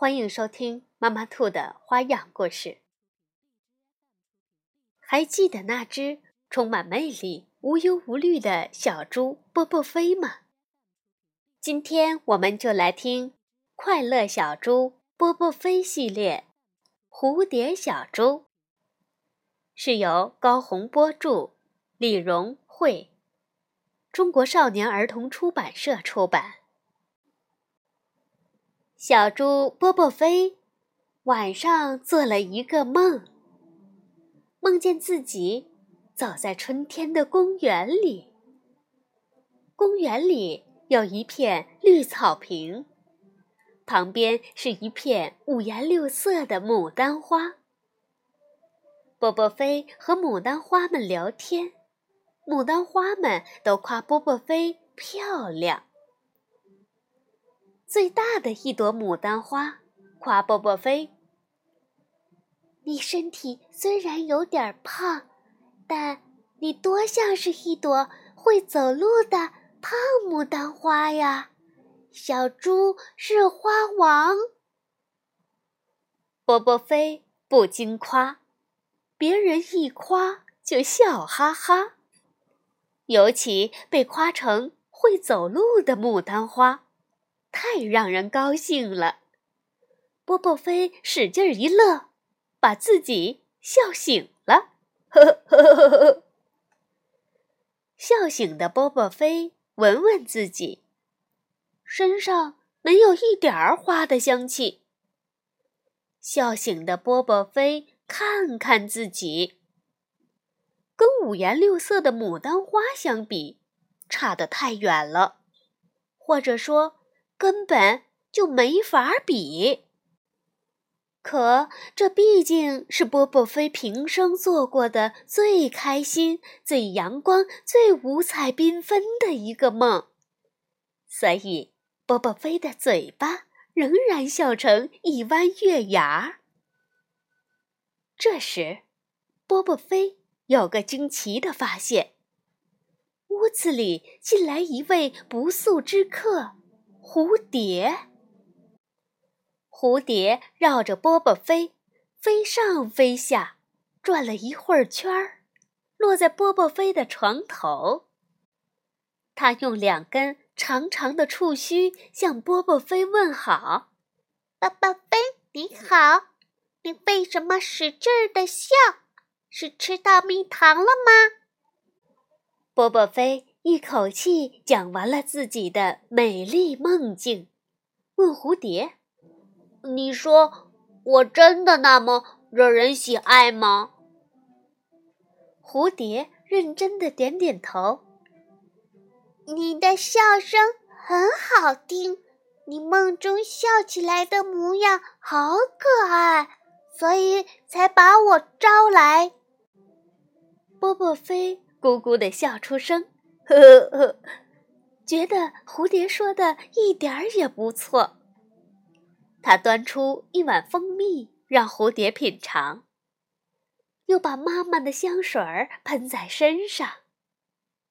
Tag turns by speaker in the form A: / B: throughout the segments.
A: 欢迎收听。妈妈兔的花样故事。还记得那只充满魅力、无忧无虑的小猪波波飞吗？今天我们就来听《快乐小猪波波飞》系列，《蝴蝶小猪》是由高洪波著，李荣绘，中国少年儿童出版社出版。小猪波波飞。晚上做了一个梦，梦见自己走在春天的公园里。公园里有一片绿草坪，旁边是一片五颜六色的牡丹花。波波飞和牡丹花们聊天，牡丹花们都夸波波飞漂亮。最大的一朵牡丹花。夸波波飞，你身体虽然有点胖，但你多像是一朵会走路的胖牡丹花呀！小猪是花王。波波飞不经夸，别人一夸就笑哈哈，尤其被夸成会走路的牡丹花，太让人高兴了。波波飞使劲一乐，把自己笑醒了。呵呵呵呵呵。笑醒的波波飞闻闻自己，身上没有一点儿花的香气。笑醒的波波飞看看自己，跟五颜六色的牡丹花相比，差得太远了，或者说根本就没法比。可这毕竟是波波飞平生做过的最开心、最阳光、最五彩缤纷的一个梦，所以波波飞的嘴巴仍然笑成一弯月牙。这时，波波飞有个惊奇的发现：屋子里进来一位不速之客——蝴蝶。蝴蝶绕着波波飞，飞上飞下，转了一会儿圈儿，落在波波飞的床头。它用两根长长的触须向波波飞问好：“
B: 波波飞，你好，你为什么使劲儿的笑？是吃到蜜糖了吗？”
A: 波波飞一口气讲完了自己的美丽梦境，问蝴蝶。你说我真的那么惹人喜爱吗？蝴蝶认真的点点头。
B: 你的笑声很好听，你梦中笑起来的模样好可爱，所以才把我招来。
A: 波波飞咕咕的笑出声，呵呵，觉得蝴蝶说的一点儿也不错。他端出一碗蜂蜜，让蝴蝶品尝，又把妈妈的香水儿喷在身上，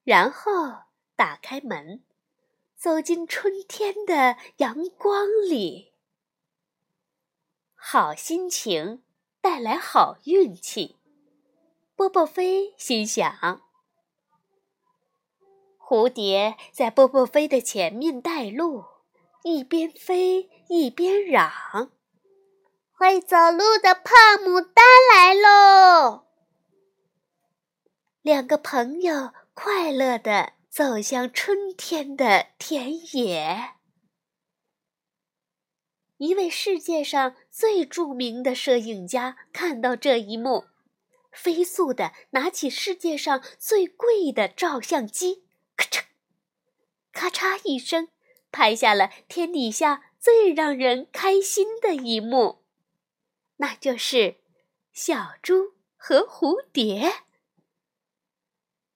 A: 然后打开门，走进春天的阳光里。好心情带来好运气，波波飞心想。蝴蝶在波波飞的前面带路。一边飞一边嚷：“
B: 会走路的胖牡丹来喽！”
A: 两个朋友快乐地走向春天的田野。一位世界上最著名的摄影家看到这一幕，飞速地拿起世界上最贵的照相机，咔嚓，咔嚓一声。拍下了天底下最让人开心的一幕。那就是小猪和蝴蝶。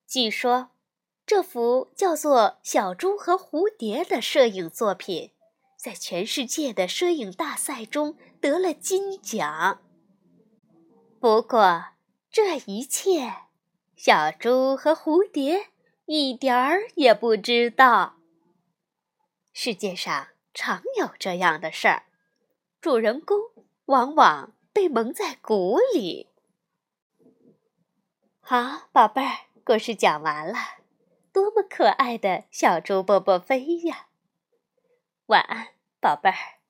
A: 据说，这幅叫做《小猪和蝴蝶》的摄影作品，在全世界的摄影大赛中得了金奖。不过，这一切，小猪和蝴蝶一点儿也不知道。世界上常有这样的事儿，主人公往往被蒙在鼓里。好，宝贝儿，故事讲完了，多么可爱的小猪波波飞呀！晚安，宝贝儿。